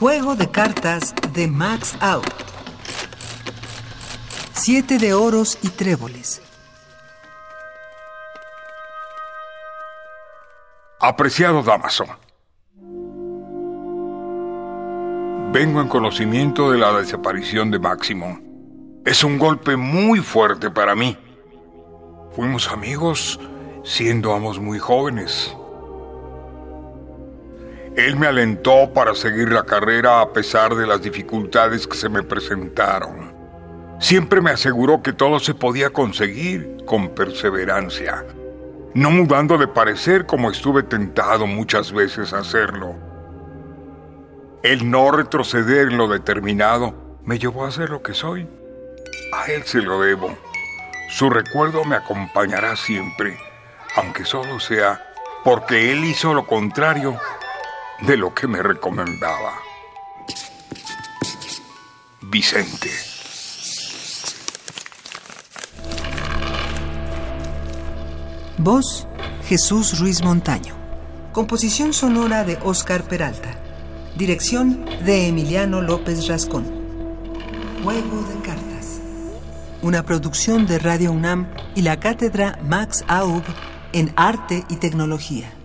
Juego de cartas de Max Out. Siete de oros y tréboles. Apreciado Damaso, vengo en conocimiento de la desaparición de Máximo. Es un golpe muy fuerte para mí. Fuimos amigos siendo ambos muy jóvenes. Él me alentó para seguir la carrera a pesar de las dificultades que se me presentaron. Siempre me aseguró que todo se podía conseguir con perseverancia, no mudando de parecer como estuve tentado muchas veces a hacerlo. El no retroceder en lo determinado me llevó a ser lo que soy. A él se lo debo. Su recuerdo me acompañará siempre, aunque solo sea porque él hizo lo contrario de lo que me recomendaba. Vicente. Voz Jesús Ruiz Montaño. Composición sonora de Oscar Peralta. Dirección de Emiliano López Rascón. Juego de cartas. Una producción de Radio UNAM y la cátedra Max Aub en Arte y Tecnología.